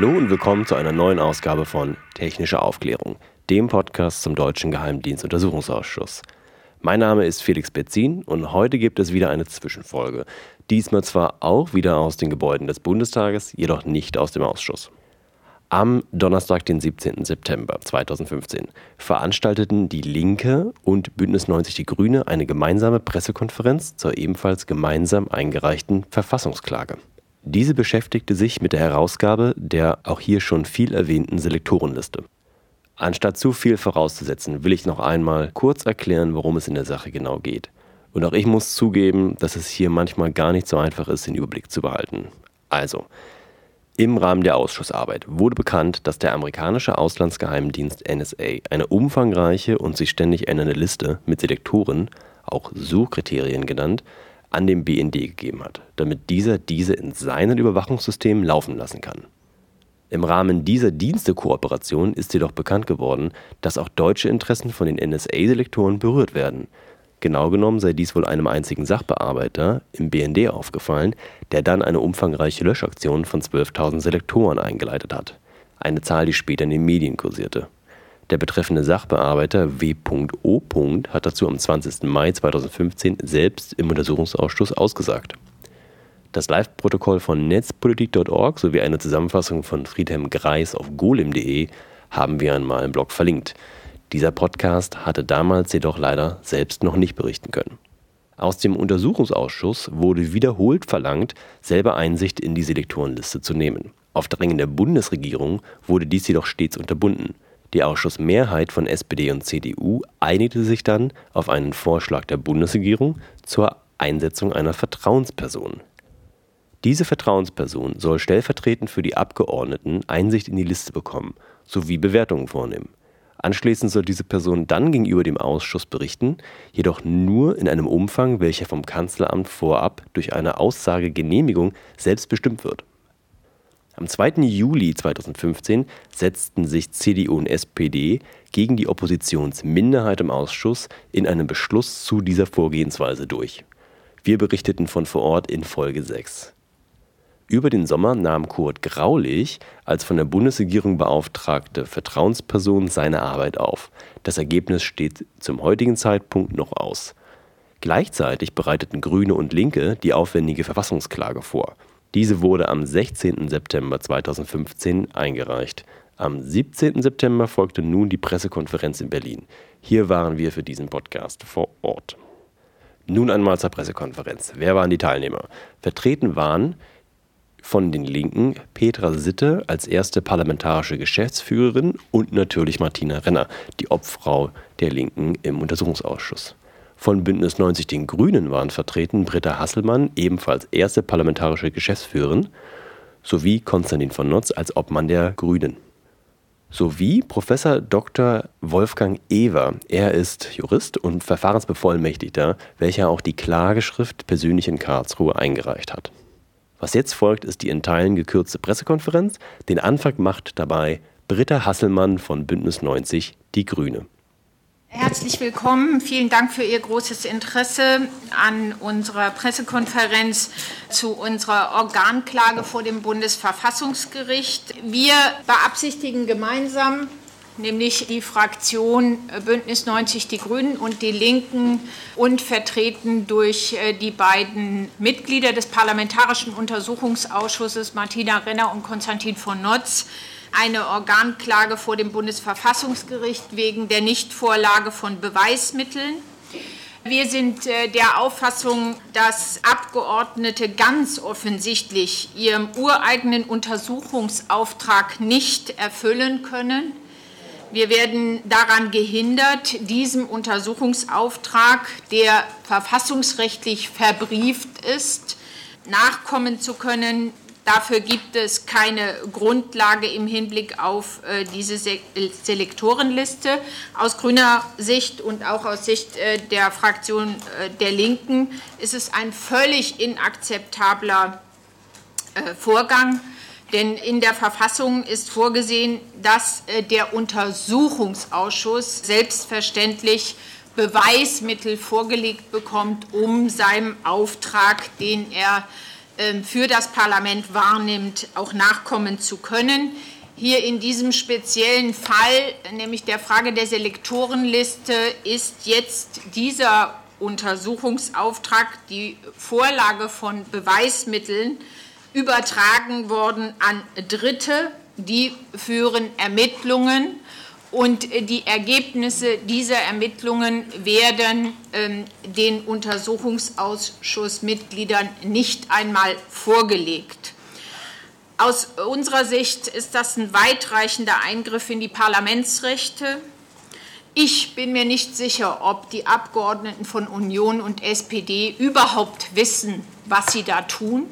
Hallo und willkommen zu einer neuen Ausgabe von Technische Aufklärung, dem Podcast zum Deutschen Geheimdienstuntersuchungsausschuss. Mein Name ist Felix Betzin und heute gibt es wieder eine Zwischenfolge. Diesmal zwar auch wieder aus den Gebäuden des Bundestages, jedoch nicht aus dem Ausschuss. Am Donnerstag, den 17. September 2015, veranstalteten die Linke und Bündnis 90 Die Grüne eine gemeinsame Pressekonferenz zur ebenfalls gemeinsam eingereichten Verfassungsklage. Diese beschäftigte sich mit der Herausgabe der auch hier schon viel erwähnten Selektorenliste. Anstatt zu viel vorauszusetzen, will ich noch einmal kurz erklären, worum es in der Sache genau geht. Und auch ich muss zugeben, dass es hier manchmal gar nicht so einfach ist, den Überblick zu behalten. Also, im Rahmen der Ausschussarbeit wurde bekannt, dass der amerikanische Auslandsgeheimdienst NSA eine umfangreiche und sich ständig ändernde Liste mit Selektoren, auch Suchkriterien genannt, an den BND gegeben hat, damit dieser diese in seinen Überwachungssystemen laufen lassen kann. Im Rahmen dieser Dienstekooperation ist jedoch bekannt geworden, dass auch deutsche Interessen von den NSA-Selektoren berührt werden. Genau genommen sei dies wohl einem einzigen Sachbearbeiter im BND aufgefallen, der dann eine umfangreiche Löschaktion von 12.000 Selektoren eingeleitet hat. Eine Zahl, die später in den Medien kursierte. Der betreffende Sachbearbeiter W.O. hat dazu am 20. Mai 2015 selbst im Untersuchungsausschuss ausgesagt. Das Live-Protokoll von netzpolitik.org sowie eine Zusammenfassung von Friedhelm Greis auf golem.de haben wir einmal im Blog verlinkt. Dieser Podcast hatte damals jedoch leider selbst noch nicht berichten können. Aus dem Untersuchungsausschuss wurde wiederholt verlangt, selber Einsicht in die Selektorenliste zu nehmen. Auf Drängen der Bundesregierung wurde dies jedoch stets unterbunden. Die Ausschussmehrheit von SPD und CDU einigte sich dann auf einen Vorschlag der Bundesregierung zur Einsetzung einer Vertrauensperson. Diese Vertrauensperson soll stellvertretend für die Abgeordneten Einsicht in die Liste bekommen sowie Bewertungen vornehmen. Anschließend soll diese Person dann gegenüber dem Ausschuss berichten, jedoch nur in einem Umfang, welcher vom Kanzleramt vorab durch eine Aussagegenehmigung selbst bestimmt wird. Am 2. Juli 2015 setzten sich CDU und SPD gegen die Oppositionsminderheit im Ausschuss in einem Beschluss zu dieser Vorgehensweise durch. Wir berichteten von vor Ort in Folge 6. Über den Sommer nahm Kurt Graulich als von der Bundesregierung beauftragte Vertrauensperson seine Arbeit auf. Das Ergebnis steht zum heutigen Zeitpunkt noch aus. Gleichzeitig bereiteten Grüne und Linke die aufwendige Verfassungsklage vor. Diese wurde am 16. September 2015 eingereicht. Am 17. September folgte nun die Pressekonferenz in Berlin. Hier waren wir für diesen Podcast vor Ort. Nun einmal zur Pressekonferenz. Wer waren die Teilnehmer? Vertreten waren von den Linken Petra Sitte als erste parlamentarische Geschäftsführerin und natürlich Martina Renner, die Obfrau der Linken im Untersuchungsausschuss. Von Bündnis 90 Den Grünen waren vertreten Britta Hasselmann, ebenfalls erste parlamentarische Geschäftsführerin, sowie Konstantin von Notz als Obmann der Grünen. Sowie Professor Dr. Wolfgang Ewer. Er ist Jurist und Verfahrensbevollmächtigter, welcher auch die Klageschrift persönlich in Karlsruhe eingereicht hat. Was jetzt folgt, ist die in Teilen gekürzte Pressekonferenz. Den Anfang macht dabei Britta Hasselmann von Bündnis 90 Die Grüne. Herzlich willkommen. Vielen Dank für Ihr großes Interesse an unserer Pressekonferenz zu unserer Organklage vor dem Bundesverfassungsgericht. Wir beabsichtigen gemeinsam, nämlich die Fraktion Bündnis 90 Die Grünen und die Linken und vertreten durch äh, die beiden Mitglieder des Parlamentarischen Untersuchungsausschusses Martina Renner und Konstantin von Notz eine Organklage vor dem Bundesverfassungsgericht wegen der Nichtvorlage von Beweismitteln. Wir sind äh, der Auffassung, dass Abgeordnete ganz offensichtlich ihrem ureigenen Untersuchungsauftrag nicht erfüllen können. Wir werden daran gehindert, diesem Untersuchungsauftrag, der verfassungsrechtlich verbrieft ist, nachkommen zu können. Dafür gibt es keine Grundlage im Hinblick auf äh, diese Selektorenliste. Aus grüner Sicht und auch aus Sicht äh, der Fraktion äh, der Linken ist es ein völlig inakzeptabler Vorgang. Denn in der Verfassung ist vorgesehen, dass der Untersuchungsausschuss selbstverständlich Beweismittel vorgelegt bekommt, um seinem Auftrag, den er für das Parlament wahrnimmt, auch nachkommen zu können. Hier in diesem speziellen Fall, nämlich der Frage der Selektorenliste, ist jetzt dieser Untersuchungsauftrag, die Vorlage von Beweismitteln, übertragen worden an Dritte. Die führen Ermittlungen und die Ergebnisse dieser Ermittlungen werden ähm, den Untersuchungsausschussmitgliedern nicht einmal vorgelegt. Aus unserer Sicht ist das ein weitreichender Eingriff in die Parlamentsrechte. Ich bin mir nicht sicher, ob die Abgeordneten von Union und SPD überhaupt wissen, was sie da tun,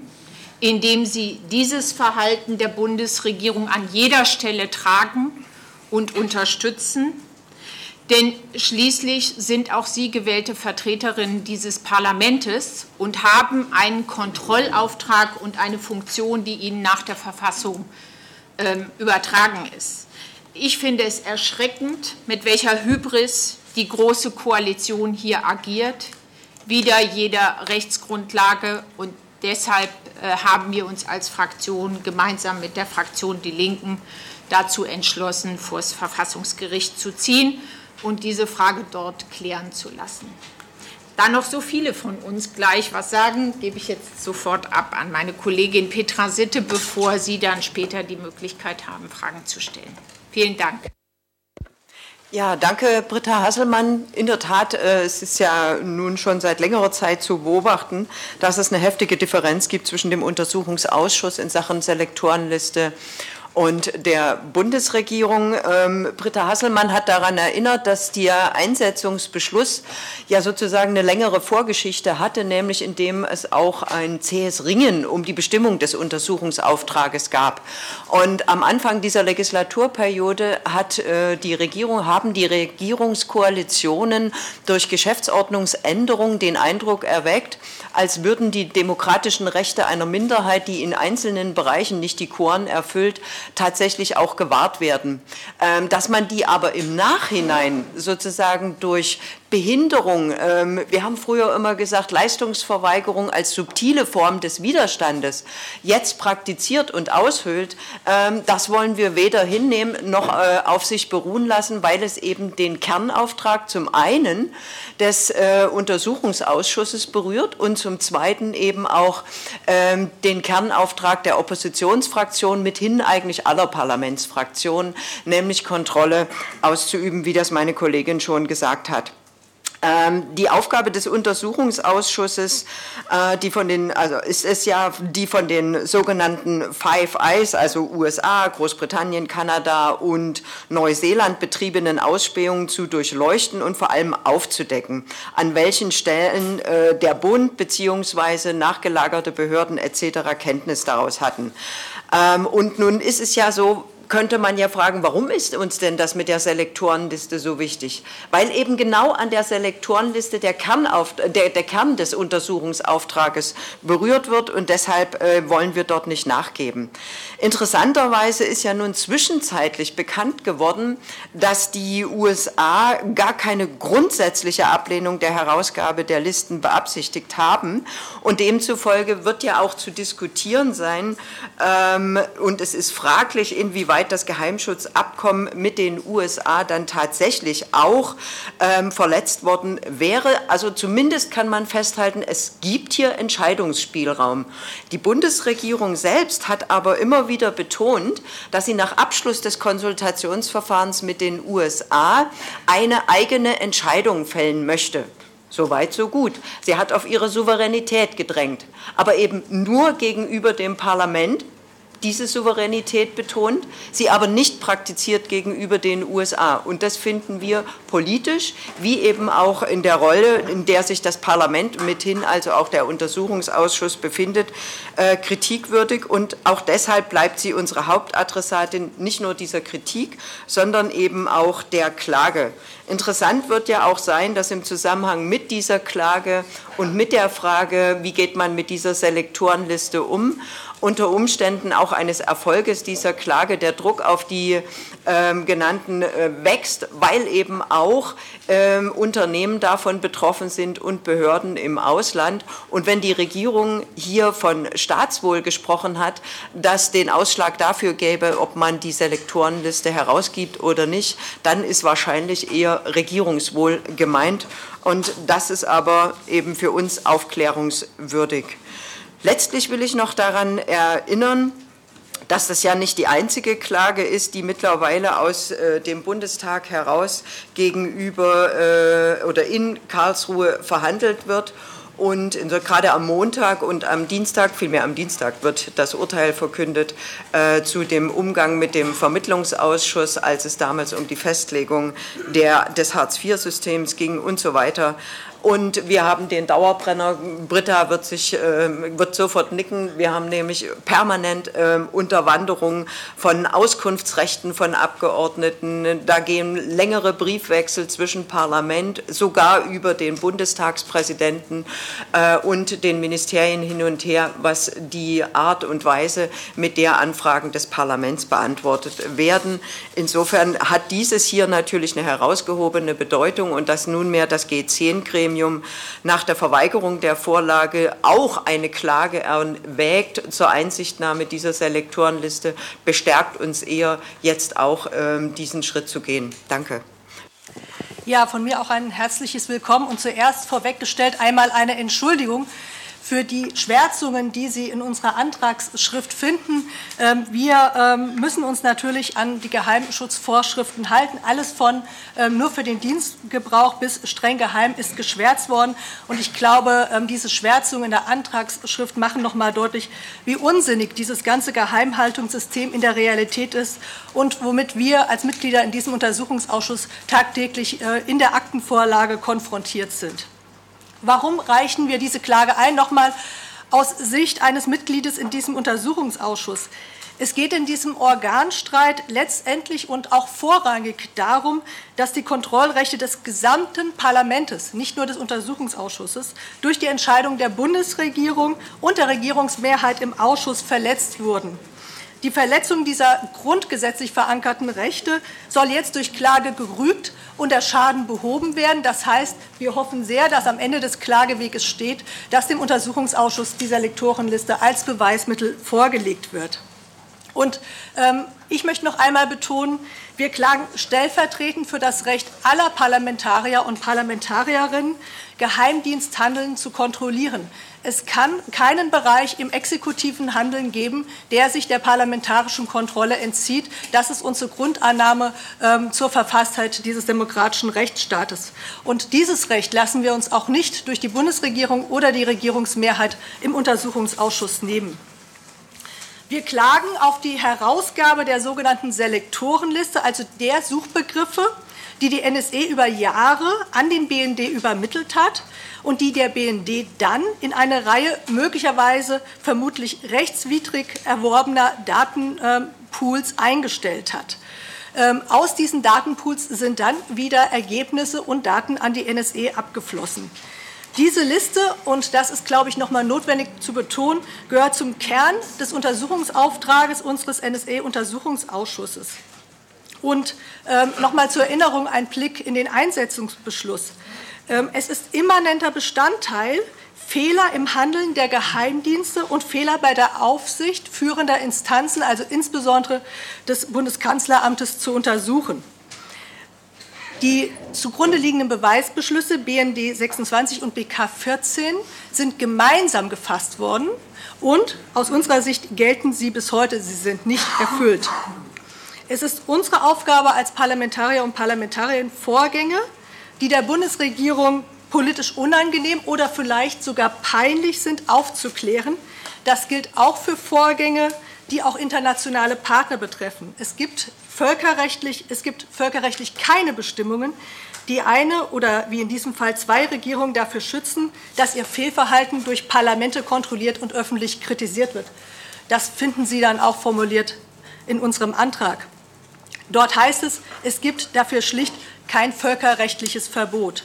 indem sie dieses Verhalten der Bundesregierung an jeder Stelle tragen und unterstützen. Denn schließlich sind auch Sie gewählte Vertreterinnen dieses Parlaments und haben einen Kontrollauftrag und eine Funktion, die Ihnen nach der Verfassung äh, übertragen ist. Ich finde es erschreckend, mit welcher Hybris die Große Koalition hier agiert, wieder jeder Rechtsgrundlage. Und deshalb äh, haben wir uns als Fraktion gemeinsam mit der Fraktion Die Linken dazu entschlossen, vor das Verfassungsgericht zu ziehen und diese Frage dort klären zu lassen. Da noch so viele von uns gleich was sagen, gebe ich jetzt sofort ab an meine Kollegin Petra Sitte, bevor Sie dann später die Möglichkeit haben, Fragen zu stellen. Vielen Dank. Ja, danke, Britta Hasselmann. In der Tat, äh, es ist ja nun schon seit längerer Zeit zu beobachten, dass es eine heftige Differenz gibt zwischen dem Untersuchungsausschuss in Sachen Selektorenliste und der Bundesregierung. Ähm, Britta Hasselmann hat daran erinnert, dass der Einsetzungsbeschluss ja sozusagen eine längere Vorgeschichte hatte, nämlich indem es auch ein zähes Ringen um die Bestimmung des Untersuchungsauftrages gab. Und am Anfang dieser Legislaturperiode hat äh, die Regierung, haben die Regierungskoalitionen durch Geschäftsordnungsänderungen den Eindruck erweckt, als würden die demokratischen Rechte einer Minderheit, die in einzelnen Bereichen nicht die Quoren erfüllt, tatsächlich auch gewahrt werden. Ähm, dass man die aber im Nachhinein sozusagen durch Behinderung, ähm, wir haben früher immer gesagt, Leistungsverweigerung als subtile Form des Widerstandes jetzt praktiziert und aushöhlt, ähm, das wollen wir weder hinnehmen noch äh, auf sich beruhen lassen, weil es eben den Kernauftrag zum einen des äh, Untersuchungsausschusses berührt und zum zweiten eben auch ähm, den Kernauftrag der Oppositionsfraktion mithin eigentlich aller Parlamentsfraktionen, nämlich Kontrolle auszuüben, wie das meine Kollegin schon gesagt hat. Ähm, die Aufgabe des Untersuchungsausschusses, äh, die von den, also ist es ja die von den sogenannten Five Eyes, also USA, Großbritannien, Kanada und Neuseeland betriebenen Ausspähungen zu durchleuchten und vor allem aufzudecken, an welchen Stellen äh, der Bund bzw. nachgelagerte Behörden etc. Kenntnis daraus hatten. Ähm, und nun ist es ja so, könnte man ja fragen, warum ist uns denn das mit der Selektorenliste so wichtig? Weil eben genau an der Selektorenliste der, Kernauf der, der Kern des Untersuchungsauftrages berührt wird und deshalb äh, wollen wir dort nicht nachgeben. Interessanterweise ist ja nun zwischenzeitlich bekannt geworden, dass die USA gar keine grundsätzliche Ablehnung der Herausgabe der Listen beabsichtigt haben und demzufolge wird ja auch zu diskutieren sein ähm, und es ist fraglich, inwieweit inwieweit das Geheimschutzabkommen mit den USA dann tatsächlich auch ähm, verletzt worden wäre. Also zumindest kann man festhalten, es gibt hier Entscheidungsspielraum. Die Bundesregierung selbst hat aber immer wieder betont, dass sie nach Abschluss des Konsultationsverfahrens mit den USA eine eigene Entscheidung fällen möchte. So weit, so gut. Sie hat auf ihre Souveränität gedrängt, aber eben nur gegenüber dem Parlament, diese Souveränität betont, sie aber nicht praktiziert gegenüber den USA. Und das finden wir politisch, wie eben auch in der Rolle, in der sich das Parlament mithin, also auch der Untersuchungsausschuss befindet, äh, kritikwürdig. Und auch deshalb bleibt sie unsere Hauptadressatin nicht nur dieser Kritik, sondern eben auch der Klage. Interessant wird ja auch sein, dass im Zusammenhang mit dieser Klage und mit der Frage, wie geht man mit dieser Selektorenliste um, unter Umständen auch eines Erfolges dieser Klage der Druck auf die ähm, genannten äh, wächst, weil eben auch ähm, Unternehmen davon betroffen sind und Behörden im Ausland. Und wenn die Regierung hier von Staatswohl gesprochen hat, dass den Ausschlag dafür gäbe, ob man die Selektorenliste herausgibt oder nicht, dann ist wahrscheinlich eher Regierungswohl gemeint. Und das ist aber eben für uns aufklärungswürdig. Letztlich will ich noch daran erinnern, dass das ja nicht die einzige Klage ist, die mittlerweile aus äh, dem Bundestag heraus gegenüber äh, oder in Karlsruhe verhandelt wird. Und gerade am Montag und am Dienstag, vielmehr am Dienstag wird das Urteil verkündet äh, zu dem Umgang mit dem Vermittlungsausschuss, als es damals um die Festlegung der, des Hartz-IV-Systems ging und so weiter. Und wir haben den Dauerbrenner, Britta wird, sich, äh, wird sofort nicken, wir haben nämlich permanent äh, Unterwanderung von Auskunftsrechten von Abgeordneten. Da gehen längere Briefwechsel zwischen Parlament, sogar über den Bundestagspräsidenten äh, und den Ministerien hin und her, was die Art und Weise, mit der Anfragen des Parlaments beantwortet werden. Insofern hat dieses hier natürlich eine herausgehobene Bedeutung und dass nunmehr das G10-Gremium Gremium nach der Verweigerung der Vorlage auch eine Klage erwägt zur Einsichtnahme dieser Selektorenliste, bestärkt uns eher, jetzt auch ähm, diesen Schritt zu gehen. Danke. Ja, von mir auch ein herzliches Willkommen und zuerst vorweggestellt einmal eine Entschuldigung für die Schwärzungen, die Sie in unserer Antragsschrift finden. Ähm, wir ähm, müssen uns natürlich an die Geheimschutzvorschriften halten. Alles von ähm, nur für den Dienstgebrauch bis streng geheim ist geschwärzt worden. Und ich glaube, diese Schwärzungen in der Antragsschrift machen noch mal deutlich, wie unsinnig dieses ganze Geheimhaltungssystem in der Realität ist und womit wir als Mitglieder in diesem Untersuchungsausschuss tagtäglich äh, in der Aktenvorlage konfrontiert sind. Warum reichen wir diese Klage ein? Nochmal aus Sicht eines Mitgliedes in diesem Untersuchungsausschuss. Es geht in diesem Organstreit letztendlich und auch vorrangig darum, dass die Kontrollrechte des gesamten Parlaments, nicht nur des Untersuchungsausschusses, durch die Entscheidung der Bundesregierung und der Regierungsmehrheit im Ausschuss verletzt wurden. Die Verletzung dieser grundgesetzlich verankerten Rechte soll jetzt durch Klage gerügt und der Schaden behoben werden. Das heißt, wir hoffen sehr, dass am Ende des Klageweges steht, dass dem Untersuchungsausschuss dieser Lektorenliste als Beweismittel vorgelegt wird. Und ähm, ich möchte noch einmal betonen, wir klagen stellvertretend für das Recht aller Parlamentarier und Parlamentarierinnen, Geheimdiensthandeln zu kontrollieren. Es kann keinen Bereich im exekutiven Handeln geben, der sich der parlamentarischen Kontrolle entzieht. Das ist unsere Grundannahme ähm, zur Verfasstheit dieses demokratischen Rechtsstaates. Und dieses Recht lassen wir uns auch nicht durch die Bundesregierung oder die Regierungsmehrheit im Untersuchungsausschuss nehmen. Wir klagen auf die Herausgabe der sogenannten Selektorenliste, also der Suchbegriffe, die die NSE über Jahre an den BND übermittelt hat und die der BND dann in eine Reihe möglicherweise vermutlich rechtswidrig erworbener Datenpools eingestellt hat. Ähm, aus diesen Datenpools sind dann wieder Ergebnisse und Daten an die NSE abgeflossen. Diese Liste, und das ist, glaube ich, noch mal notwendig zu betonen, gehört zum Kern des Untersuchungsauftrages unseres NSA-Untersuchungsausschusses. Und ähm, noch mal zur Erinnerung ein Blick in den Einsetzungsbeschluss. Ähm, es ist immanenter Bestandteil, Fehler im Handeln der Geheimdienste und Fehler bei der Aufsicht führender Instanzen, also insbesondere des Bundeskanzleramtes, zu untersuchen. Die zugrunde liegenden Beweisbeschlüsse BND 26 und BK 14 sind gemeinsam gefasst worden und aus unserer Sicht gelten sie bis heute. Sie sind nicht erfüllt. Es ist unsere Aufgabe als Parlamentarier und Parlamentarierinnen, Vorgänge, die der Bundesregierung politisch unangenehm oder vielleicht sogar peinlich sind, aufzuklären. Das gilt auch für Vorgänge, die auch internationale Partner betreffen. Es gibt völkerrechtlich, es gibt völkerrechtlich keine Bestimmungen, die eine oder wie in diesem Fall zwei Regierungen dafür schützen, dass ihr Fehlverhalten durch Parlamente kontrolliert und öffentlich kritisiert wird. Das finden Sie dann auch formuliert in unserem Antrag. Dort heißt es, es gibt dafür schlicht kein völkerrechtliches Verbot.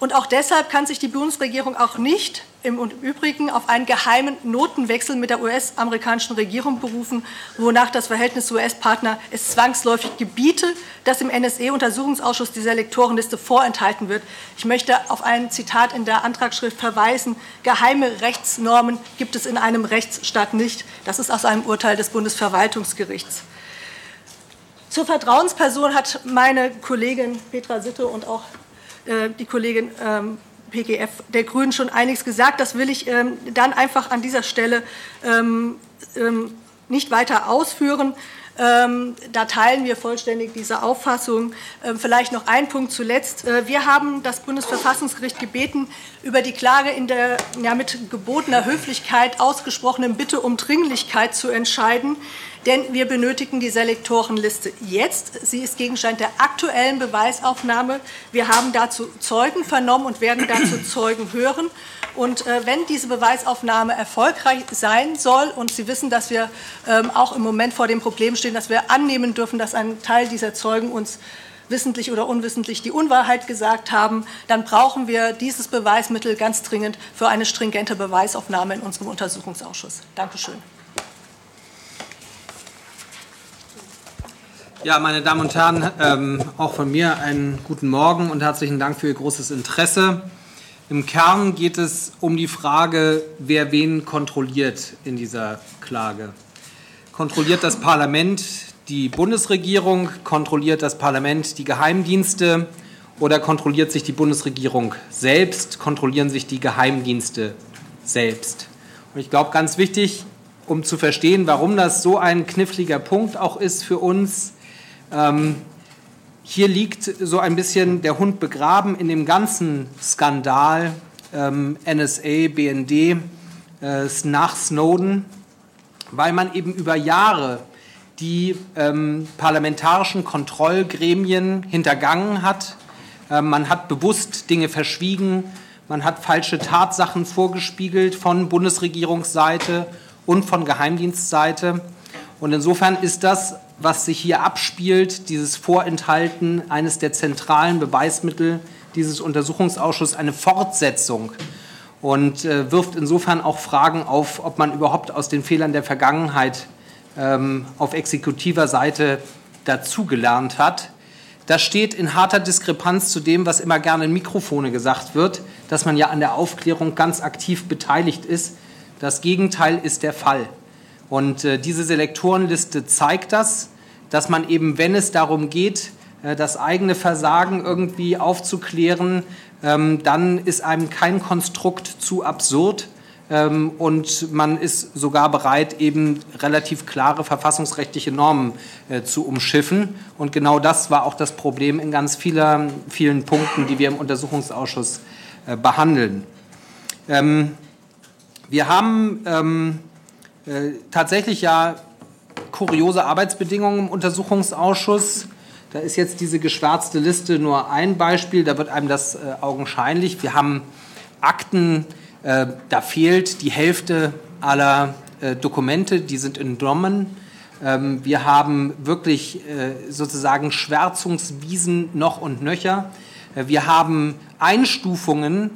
Und auch deshalb kann sich die Bundesregierung auch nicht im Übrigen auf einen geheimen Notenwechsel mit der US-amerikanischen Regierung berufen, wonach das Verhältnis zu US-Partner es zwangsläufig gebiete, dass im NSE-Untersuchungsausschuss die Selektorenliste vorenthalten wird. Ich möchte auf ein Zitat in der Antragsschrift verweisen. Geheime Rechtsnormen gibt es in einem Rechtsstaat nicht. Das ist aus einem Urteil des Bundesverwaltungsgerichts. Zur Vertrauensperson hat meine Kollegin Petra Sitte und auch äh, die Kollegin ähm, PGF der Grünen schon einiges gesagt. Das will ich ähm, dann einfach an dieser Stelle ähm, ähm, nicht weiter ausführen. Ähm, da teilen wir vollständig diese Auffassung. Ähm, vielleicht noch ein Punkt zuletzt. Äh, wir haben das Bundesverfassungsgericht gebeten, über die Klage in der ja, mit gebotener Höflichkeit ausgesprochenen Bitte um Dringlichkeit zu entscheiden denn wir benötigen die Selektorenliste jetzt. Sie ist Gegenstand der aktuellen Beweisaufnahme. Wir haben dazu Zeugen vernommen und werden dazu Zeugen hören. Und äh, wenn diese Beweisaufnahme erfolgreich sein soll, und Sie wissen, dass wir ähm, auch im Moment vor dem Problem stehen, dass wir annehmen dürfen, dass ein Teil dieser Zeugen uns wissentlich oder unwissentlich die Unwahrheit gesagt haben, dann brauchen wir dieses Beweismittel ganz dringend für eine stringente Beweisaufnahme in unserem Untersuchungsausschuss. Dankeschön. Ja, meine Damen und Herren, ähm, auch von mir einen guten Morgen und herzlichen Dank für Ihr großes Interesse. Im Kern geht es um die Frage, wer wen kontrolliert in dieser Klage. Kontrolliert das Parlament die Bundesregierung, kontrolliert das Parlament die Geheimdienste oder kontrolliert sich die Bundesregierung selbst, kontrollieren sich die Geheimdienste selbst? Und ich glaube, ganz wichtig, um zu verstehen, warum das so ein kniffliger Punkt auch ist für uns, ähm, hier liegt so ein bisschen der Hund begraben in dem ganzen Skandal ähm, NSA, BND äh, nach Snowden, weil man eben über Jahre die ähm, parlamentarischen Kontrollgremien hintergangen hat. Äh, man hat bewusst Dinge verschwiegen, man hat falsche Tatsachen vorgespiegelt von Bundesregierungsseite und von Geheimdienstseite. Und insofern ist das was sich hier abspielt, dieses Vorenthalten eines der zentralen Beweismittel dieses Untersuchungsausschusses, eine Fortsetzung und äh, wirft insofern auch Fragen auf, ob man überhaupt aus den Fehlern der Vergangenheit ähm, auf exekutiver Seite dazugelernt hat. Das steht in harter Diskrepanz zu dem, was immer gerne in Mikrofone gesagt wird, dass man ja an der Aufklärung ganz aktiv beteiligt ist. Das Gegenteil ist der Fall. Und äh, diese Selektorenliste zeigt das, dass man eben, wenn es darum geht, äh, das eigene Versagen irgendwie aufzuklären, ähm, dann ist einem kein Konstrukt zu absurd. Ähm, und man ist sogar bereit, eben relativ klare verfassungsrechtliche Normen äh, zu umschiffen. Und genau das war auch das Problem in ganz vieler, vielen Punkten, die wir im Untersuchungsausschuss äh, behandeln. Ähm, wir haben äh, tatsächlich ja kuriose Arbeitsbedingungen im Untersuchungsausschuss. Da ist jetzt diese geschwärzte Liste nur ein Beispiel, da wird einem das äh, augenscheinlich. Wir haben Akten, äh, da fehlt die Hälfte aller äh, Dokumente, die sind entnommen. Ähm, wir haben wirklich äh, sozusagen Schwärzungswiesen noch und nöcher. Äh, wir haben Einstufungen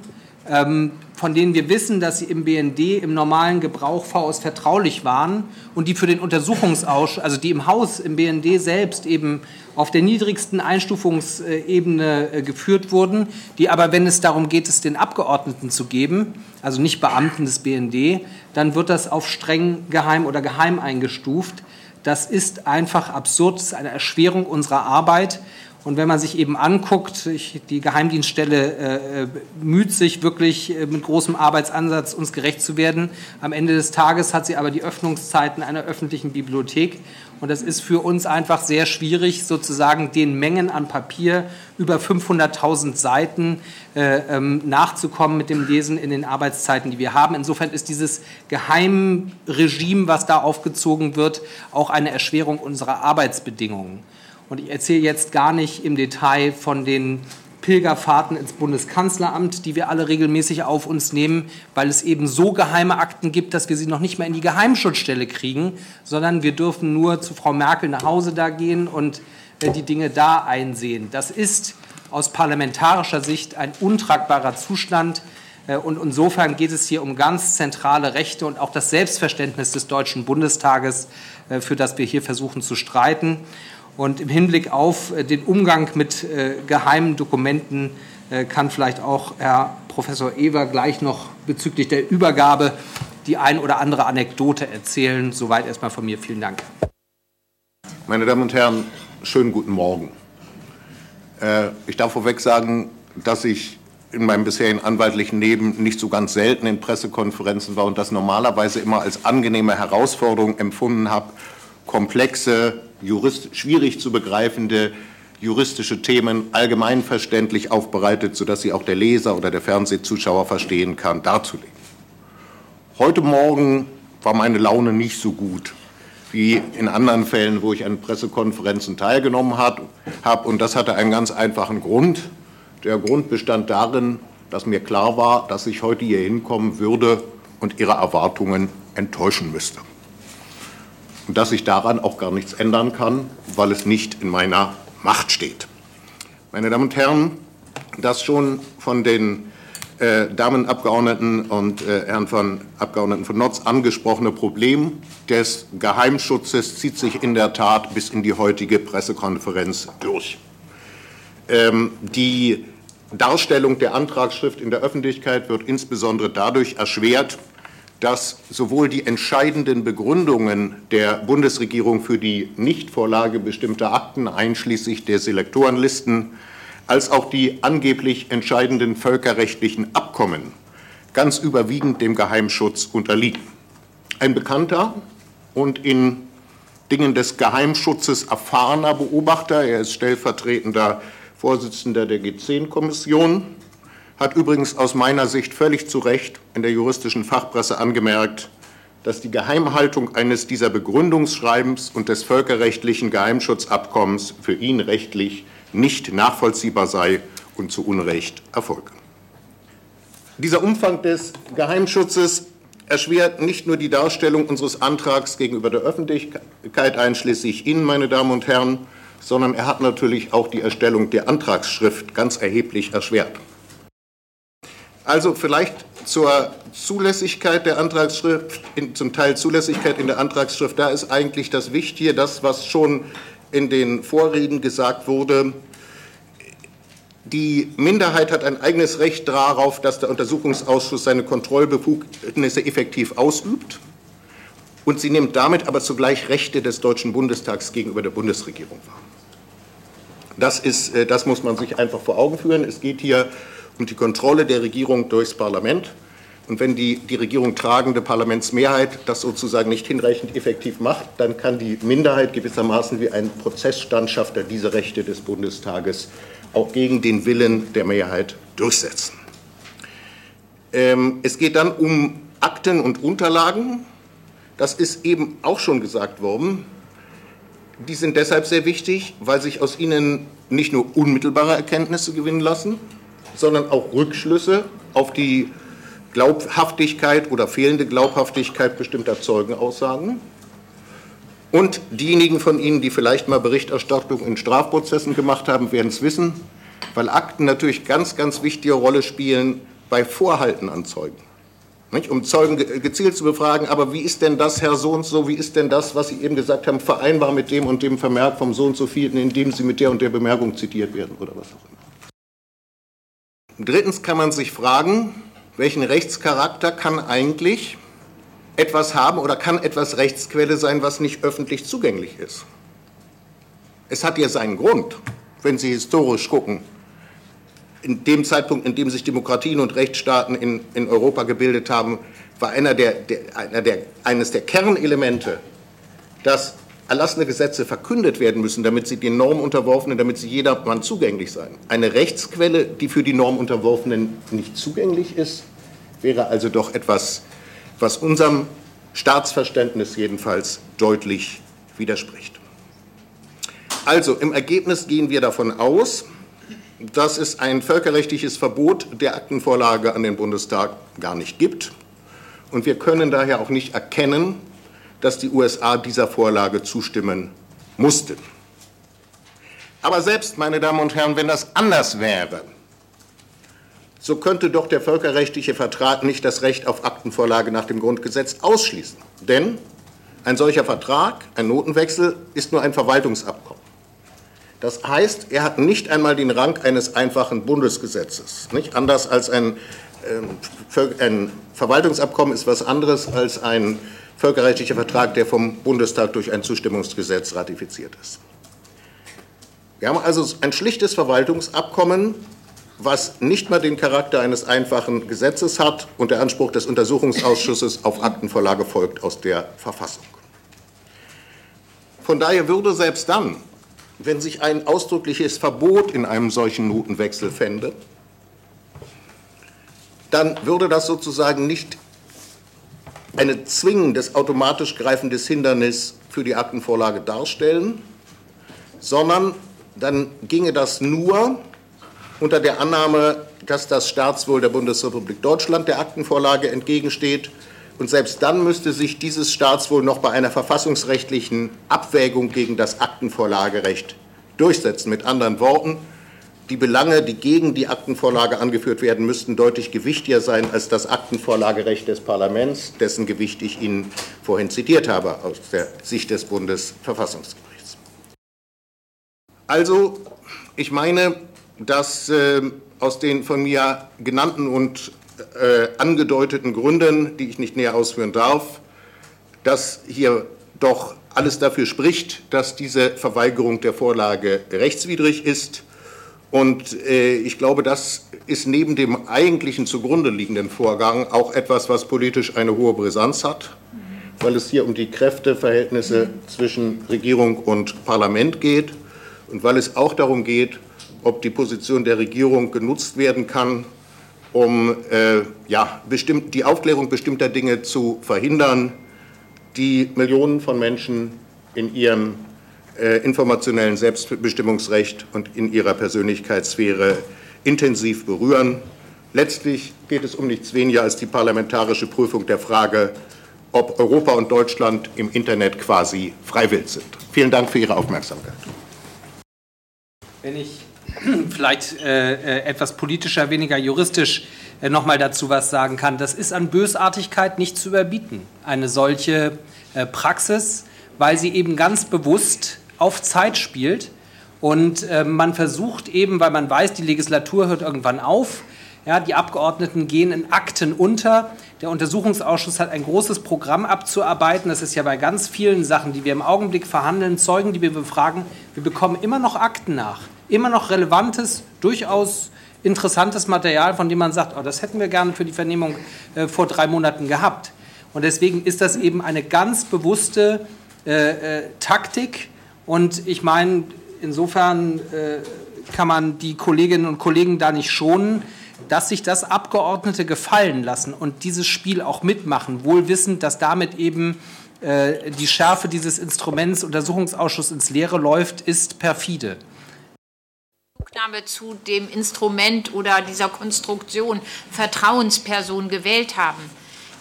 von denen wir wissen, dass sie im BND im normalen Gebrauch VS vertraulich waren und die für den Untersuchungsausschuss, also die im Haus, im BND selbst eben auf der niedrigsten Einstufungsebene äh, geführt wurden, die aber, wenn es darum geht, es den Abgeordneten zu geben, also nicht Beamten des BND, dann wird das auf streng geheim oder geheim eingestuft. Das ist einfach absurd, das ist eine Erschwerung unserer Arbeit. Und wenn man sich eben anguckt, ich, die Geheimdienststelle äh, müht sich wirklich äh, mit großem Arbeitsansatz, uns gerecht zu werden. Am Ende des Tages hat sie aber die Öffnungszeiten einer öffentlichen Bibliothek. Und das ist für uns einfach sehr schwierig, sozusagen den Mengen an Papier über 500.000 Seiten äh, ähm, nachzukommen mit dem Lesen in den Arbeitszeiten, die wir haben. Insofern ist dieses Geheimregime, was da aufgezogen wird, auch eine Erschwerung unserer Arbeitsbedingungen. Und ich erzähle jetzt gar nicht im Detail von den Pilgerfahrten ins Bundeskanzleramt, die wir alle regelmäßig auf uns nehmen, weil es eben so geheime Akten gibt, dass wir sie noch nicht mehr in die Geheimschutzstelle kriegen, sondern wir dürfen nur zu Frau Merkel nach Hause da gehen und äh, die Dinge da einsehen. Das ist aus parlamentarischer Sicht ein untragbarer Zustand. Äh, und insofern geht es hier um ganz zentrale Rechte und auch das Selbstverständnis des Deutschen Bundestages, äh, für das wir hier versuchen zu streiten. Und im Hinblick auf äh, den Umgang mit geheimen Dokumenten kann vielleicht auch Herr Professor Ewer gleich noch bezüglich der Übergabe die ein oder andere Anekdote erzählen. Soweit erstmal von mir. Vielen Dank. Meine Damen und Herren, schönen guten Morgen. Ich darf vorweg sagen, dass ich in meinem bisherigen anwaltlichen Leben nicht so ganz selten in Pressekonferenzen war und das normalerweise immer als angenehme Herausforderung empfunden habe, komplexe, jurist, schwierig zu begreifende juristische Themen allgemeinverständlich aufbereitet, sodass sie auch der Leser oder der Fernsehzuschauer verstehen kann, darzulegen. Heute Morgen war meine Laune nicht so gut wie in anderen Fällen, wo ich an Pressekonferenzen teilgenommen habe. Und das hatte einen ganz einfachen Grund. Der Grund bestand darin, dass mir klar war, dass ich heute hier hinkommen würde und Ihre Erwartungen enttäuschen müsste. Dass ich daran auch gar nichts ändern kann, weil es nicht in meiner Macht steht. Meine Damen und Herren, das schon von den äh, Damenabgeordneten und äh, Herrn von Abgeordneten von Notz angesprochene Problem des Geheimschutzes zieht sich in der Tat bis in die heutige Pressekonferenz durch. Ähm, die Darstellung der Antragsschrift in der Öffentlichkeit wird insbesondere dadurch erschwert, dass sowohl die entscheidenden Begründungen der Bundesregierung für die Nichtvorlage bestimmter Akten, einschließlich der Selektorenlisten, als auch die angeblich entscheidenden völkerrechtlichen Abkommen ganz überwiegend dem Geheimschutz unterliegen. Ein bekannter und in Dingen des Geheimschutzes erfahrener Beobachter, er ist stellvertretender Vorsitzender der G10-Kommission, hat übrigens aus meiner Sicht völlig zu Recht in der juristischen Fachpresse angemerkt, dass die Geheimhaltung eines dieser Begründungsschreibens und des völkerrechtlichen Geheimschutzabkommens für ihn rechtlich nicht nachvollziehbar sei und zu Unrecht erfolge. Dieser Umfang des Geheimschutzes erschwert nicht nur die Darstellung unseres Antrags gegenüber der Öffentlichkeit, einschließlich Ihnen, meine Damen und Herren, sondern er hat natürlich auch die Erstellung der Antragsschrift ganz erheblich erschwert. Also vielleicht zur Zulässigkeit der Antragsschrift, zum Teil Zulässigkeit in der Antragsschrift, da ist eigentlich das Wichtige, das, was schon in den Vorreden gesagt wurde, die Minderheit hat ein eigenes Recht darauf, dass der Untersuchungsausschuss seine Kontrollbefugnisse effektiv ausübt. Und sie nimmt damit aber zugleich Rechte des Deutschen Bundestags gegenüber der Bundesregierung wahr. Das, ist, äh, das muss man sich einfach vor Augen führen. Es geht hier um die Kontrolle der Regierung durchs Parlament. Und wenn die, die Regierung tragende Parlamentsmehrheit das sozusagen nicht hinreichend effektiv macht, dann kann die Minderheit gewissermaßen wie ein Prozessstandschafter diese Rechte des Bundestages auch gegen den Willen der Mehrheit durchsetzen. Ähm, es geht dann um Akten und Unterlagen. Das ist eben auch schon gesagt worden. Die sind deshalb sehr wichtig, weil sich aus ihnen nicht nur unmittelbare Erkenntnisse gewinnen lassen, sondern auch Rückschlüsse auf die Glaubhaftigkeit oder fehlende Glaubhaftigkeit bestimmter Zeugenaussagen. Und diejenigen von Ihnen, die vielleicht mal Berichterstattung in Strafprozessen gemacht haben, werden es wissen, weil Akten natürlich ganz, ganz wichtige Rolle spielen bei Vorhalten an Zeugen. Nicht? Um Zeugen gezielt zu befragen, aber wie ist denn das, Herr so so, wie ist denn das, was Sie eben gesagt haben, vereinbar mit dem und dem Vermerk vom so und vielen, in dem Sie mit der und der Bemerkung zitiert werden oder was auch immer. Drittens kann man sich fragen, welchen Rechtscharakter kann eigentlich etwas haben oder kann etwas Rechtsquelle sein, was nicht öffentlich zugänglich ist. Es hat ja seinen Grund, wenn Sie historisch gucken. In dem Zeitpunkt, in dem sich Demokratien und Rechtsstaaten in, in Europa gebildet haben, war einer der, der, einer der, eines der Kernelemente, dass erlassene Gesetze verkündet werden müssen, damit sie den Normen unterworfenen, damit sie jedermann zugänglich seien. Eine Rechtsquelle, die für die Normunterworfenen nicht zugänglich ist, wäre also doch etwas, was unserem Staatsverständnis jedenfalls deutlich widerspricht. Also im Ergebnis gehen wir davon aus, dass es ein völkerrechtliches Verbot der Aktenvorlage an den Bundestag gar nicht gibt. Und wir können daher auch nicht erkennen, dass die USA dieser Vorlage zustimmen mussten. Aber selbst, meine Damen und Herren, wenn das anders wäre, so könnte doch der völkerrechtliche Vertrag nicht das Recht auf Aktenvorlage nach dem Grundgesetz ausschließen. Denn ein solcher Vertrag, ein Notenwechsel, ist nur ein Verwaltungsabkommen. Das heißt, er hat nicht einmal den Rang eines einfachen Bundesgesetzes. Nicht anders als ein, äh, ein Verwaltungsabkommen ist was anderes als ein völkerrechtlicher Vertrag, der vom Bundestag durch ein Zustimmungsgesetz ratifiziert ist. Wir haben also ein schlichtes Verwaltungsabkommen, was nicht mehr den Charakter eines einfachen Gesetzes hat und der Anspruch des Untersuchungsausschusses auf Aktenvorlage folgt aus der Verfassung. Von daher würde selbst dann, wenn sich ein ausdrückliches Verbot in einem solchen Notenwechsel fände, dann würde das sozusagen nicht ein zwingendes, automatisch greifendes Hindernis für die Aktenvorlage darstellen, sondern dann ginge das nur unter der Annahme, dass das Staatswohl der Bundesrepublik Deutschland der Aktenvorlage entgegensteht. Und selbst dann müsste sich dieses Staatswohl noch bei einer verfassungsrechtlichen Abwägung gegen das Aktenvorlagerecht durchsetzen. Mit anderen Worten, die Belange, die gegen die Aktenvorlage angeführt werden, müssten deutlich gewichtiger sein als das Aktenvorlagerecht des Parlaments, dessen Gewicht ich Ihnen vorhin zitiert habe aus der Sicht des Bundesverfassungsgerichts. Also, ich meine, dass äh, aus den von mir genannten und äh, angedeuteten Gründen, die ich nicht näher ausführen darf, dass hier doch alles dafür spricht, dass diese Verweigerung der Vorlage rechtswidrig ist. Und äh, ich glaube, das ist neben dem eigentlichen zugrunde liegenden Vorgang auch etwas, was politisch eine hohe Brisanz hat, weil es hier um die Kräfteverhältnisse zwischen Regierung und Parlament geht und weil es auch darum geht, ob die Position der Regierung genutzt werden kann, um äh, ja, bestimmt, die Aufklärung bestimmter Dinge zu verhindern, die Millionen von Menschen in ihrem informationellen Selbstbestimmungsrecht und in ihrer Persönlichkeitssphäre intensiv berühren. Letztlich geht es um nichts weniger als die parlamentarische Prüfung der Frage, ob Europa und Deutschland im Internet quasi freiwillig sind. Vielen Dank für Ihre Aufmerksamkeit. Wenn ich vielleicht äh, äh, etwas politischer, weniger juristisch äh, nochmal dazu was sagen kann. Das ist an Bösartigkeit nicht zu überbieten, eine solche äh, Praxis, weil sie eben ganz bewusst auf Zeit spielt. Und äh, man versucht eben, weil man weiß, die Legislatur hört irgendwann auf, ja, die Abgeordneten gehen in Akten unter. Der Untersuchungsausschuss hat ein großes Programm abzuarbeiten. Das ist ja bei ganz vielen Sachen, die wir im Augenblick verhandeln, Zeugen, die wir befragen. Wir bekommen immer noch Akten nach immer noch relevantes, durchaus interessantes Material, von dem man sagt, oh, das hätten wir gerne für die Vernehmung äh, vor drei Monaten gehabt. Und deswegen ist das eben eine ganz bewusste äh, äh, Taktik. Und ich meine, insofern äh, kann man die Kolleginnen und Kollegen da nicht schonen, dass sich das Abgeordnete gefallen lassen und dieses Spiel auch mitmachen, wohl wissend, dass damit eben äh, die Schärfe dieses Instruments Untersuchungsausschuss ins Leere läuft, ist perfide. Zu dem Instrument oder dieser Konstruktion Vertrauensperson gewählt haben.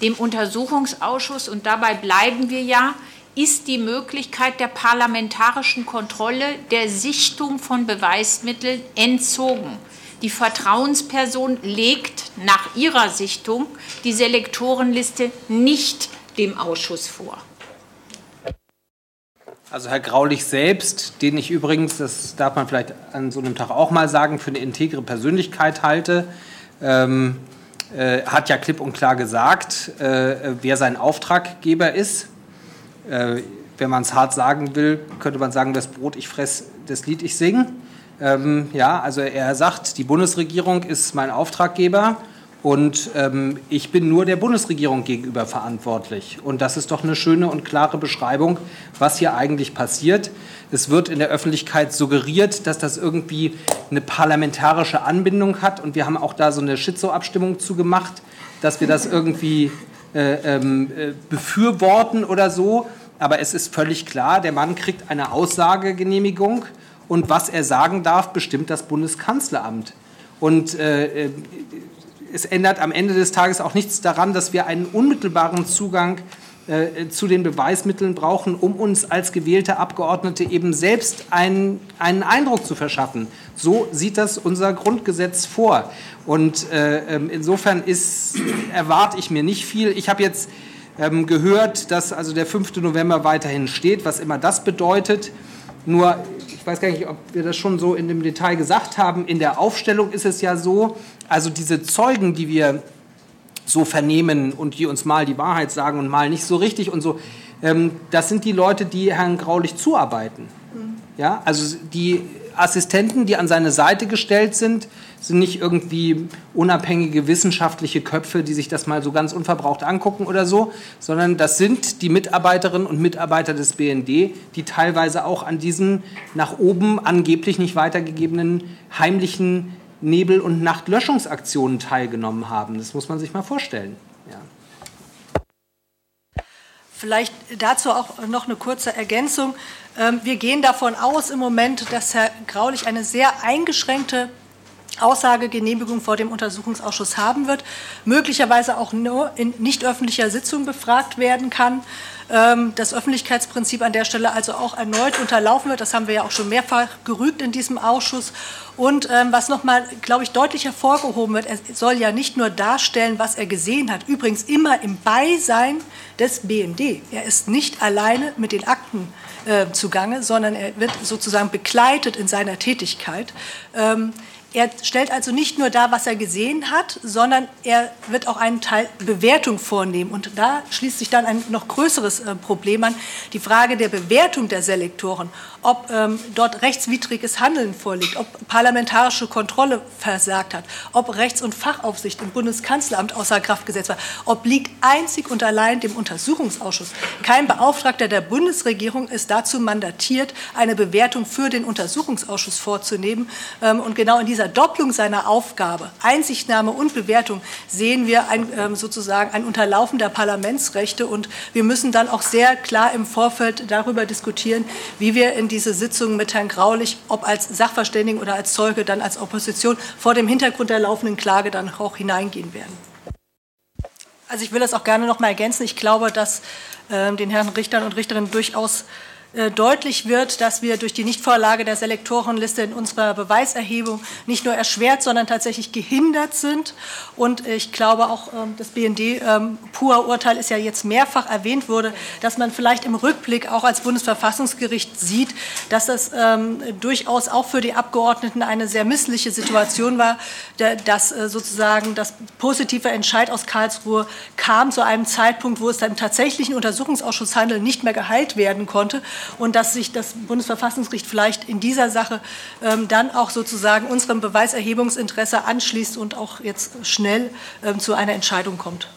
Dem Untersuchungsausschuss, und dabei bleiben wir ja, ist die Möglichkeit der parlamentarischen Kontrolle der Sichtung von Beweismitteln entzogen. Die Vertrauensperson legt nach ihrer Sichtung die Selektorenliste nicht dem Ausschuss vor. Also Herr Graulich selbst, den ich übrigens, das darf man vielleicht an so einem Tag auch mal sagen, für eine integre Persönlichkeit halte, ähm, äh, hat ja klipp und klar gesagt, äh, wer sein Auftraggeber ist. Äh, wenn man es hart sagen will, könnte man sagen, das Brot ich fress, das Lied ich sing. Ähm, ja, also er sagt, die Bundesregierung ist mein Auftraggeber und ähm, ich bin nur der Bundesregierung gegenüber verantwortlich. Und das ist doch eine schöne und klare Beschreibung, was hier eigentlich passiert. Es wird in der Öffentlichkeit suggeriert, dass das irgendwie eine parlamentarische Anbindung hat. Und wir haben auch da so eine Schizo-Abstimmung zugemacht, dass wir das irgendwie äh, ähm, äh, befürworten oder so. Aber es ist völlig klar, der Mann kriegt eine Aussagegenehmigung und was er sagen darf, bestimmt das Bundeskanzleramt. Und äh, äh es ändert am Ende des Tages auch nichts daran, dass wir einen unmittelbaren Zugang äh, zu den Beweismitteln brauchen, um uns als gewählte Abgeordnete eben selbst einen, einen Eindruck zu verschaffen. So sieht das unser Grundgesetz vor. Und äh, ähm, insofern ist, erwarte ich mir nicht viel. Ich habe jetzt ähm, gehört, dass also der 5. November weiterhin steht, was immer das bedeutet. Nur, ich weiß gar nicht, ob wir das schon so in dem Detail gesagt haben, in der Aufstellung ist es ja so, also diese Zeugen, die wir so vernehmen und die uns mal die Wahrheit sagen und mal nicht so richtig und so. Ähm, das sind die Leute, die Herrn Graulich zuarbeiten. Ja, also die Assistenten, die an seine Seite gestellt sind, sind nicht irgendwie unabhängige wissenschaftliche Köpfe, die sich das mal so ganz unverbraucht angucken oder so, sondern das sind die Mitarbeiterinnen und Mitarbeiter des BND, die teilweise auch an diesen nach oben angeblich nicht weitergegebenen heimlichen Nebel- und Nachtlöschungsaktionen teilgenommen haben. Das muss man sich mal vorstellen. Ja. Vielleicht dazu auch noch eine kurze Ergänzung. Ähm, wir gehen davon aus im Moment, dass Herr Graulich eine sehr eingeschränkte Aussagegenehmigung vor dem Untersuchungsausschuss haben wird, möglicherweise auch nur in nicht öffentlicher Sitzung befragt werden kann. Ähm, das Öffentlichkeitsprinzip an der Stelle also auch erneut unterlaufen wird. Das haben wir ja auch schon mehrfach gerügt in diesem Ausschuss. Und ähm, was nochmal, glaube ich, deutlich hervorgehoben wird, er soll ja nicht nur darstellen, was er gesehen hat, übrigens immer im Beisein des BND. Er ist nicht alleine mit den Akten äh, zugange, sondern er wird sozusagen begleitet in seiner Tätigkeit. Ähm, er stellt also nicht nur dar, was er gesehen hat, sondern er wird auch einen Teil Bewertung vornehmen. Und da schließt sich dann ein noch größeres äh, Problem an, die Frage der Bewertung der Selektoren, ob ähm, dort rechtswidriges Handeln vorliegt, ob parlamentarische Kontrolle versagt hat, ob Rechts- und Fachaufsicht im Bundeskanzleramt außer Kraft gesetzt war, obliegt einzig und allein dem Untersuchungsausschuss. Kein Beauftragter der Bundesregierung ist dazu mandatiert, eine Bewertung für den Untersuchungsausschuss vorzunehmen. Ähm, und genau in dieser dieser Doppelung seiner Aufgabe, Einsichtnahme und Bewertung, sehen wir ein, ähm, sozusagen ein Unterlaufen der Parlamentsrechte. Und wir müssen dann auch sehr klar im Vorfeld darüber diskutieren, wie wir in diese Sitzung mit Herrn Graulich, ob als Sachverständigen oder als Zeuge, dann als Opposition vor dem Hintergrund der laufenden Klage dann auch hineingehen werden. Also ich will das auch gerne noch mal ergänzen. Ich glaube, dass äh, den Herren Richtern und Richterinnen durchaus deutlich wird, dass wir durch die Nichtvorlage der Selektorenliste in unserer Beweiserhebung nicht nur erschwert, sondern tatsächlich gehindert sind. Und ich glaube auch, ähm, das BND-Pur-Urteil ähm, ist ja jetzt mehrfach erwähnt wurde, dass man vielleicht im Rückblick auch als Bundesverfassungsgericht sieht, dass das ähm, durchaus auch für die Abgeordneten eine sehr missliche Situation war, dass äh, sozusagen das positive Entscheid aus Karlsruhe kam zu einem Zeitpunkt, wo es dann im tatsächlichen Untersuchungsausschusshandel nicht mehr geheilt werden konnte und dass sich das Bundesverfassungsgericht vielleicht in dieser Sache ähm, dann auch sozusagen unserem Beweiserhebungsinteresse anschließt und auch jetzt schnell ähm, zu einer Entscheidung kommt.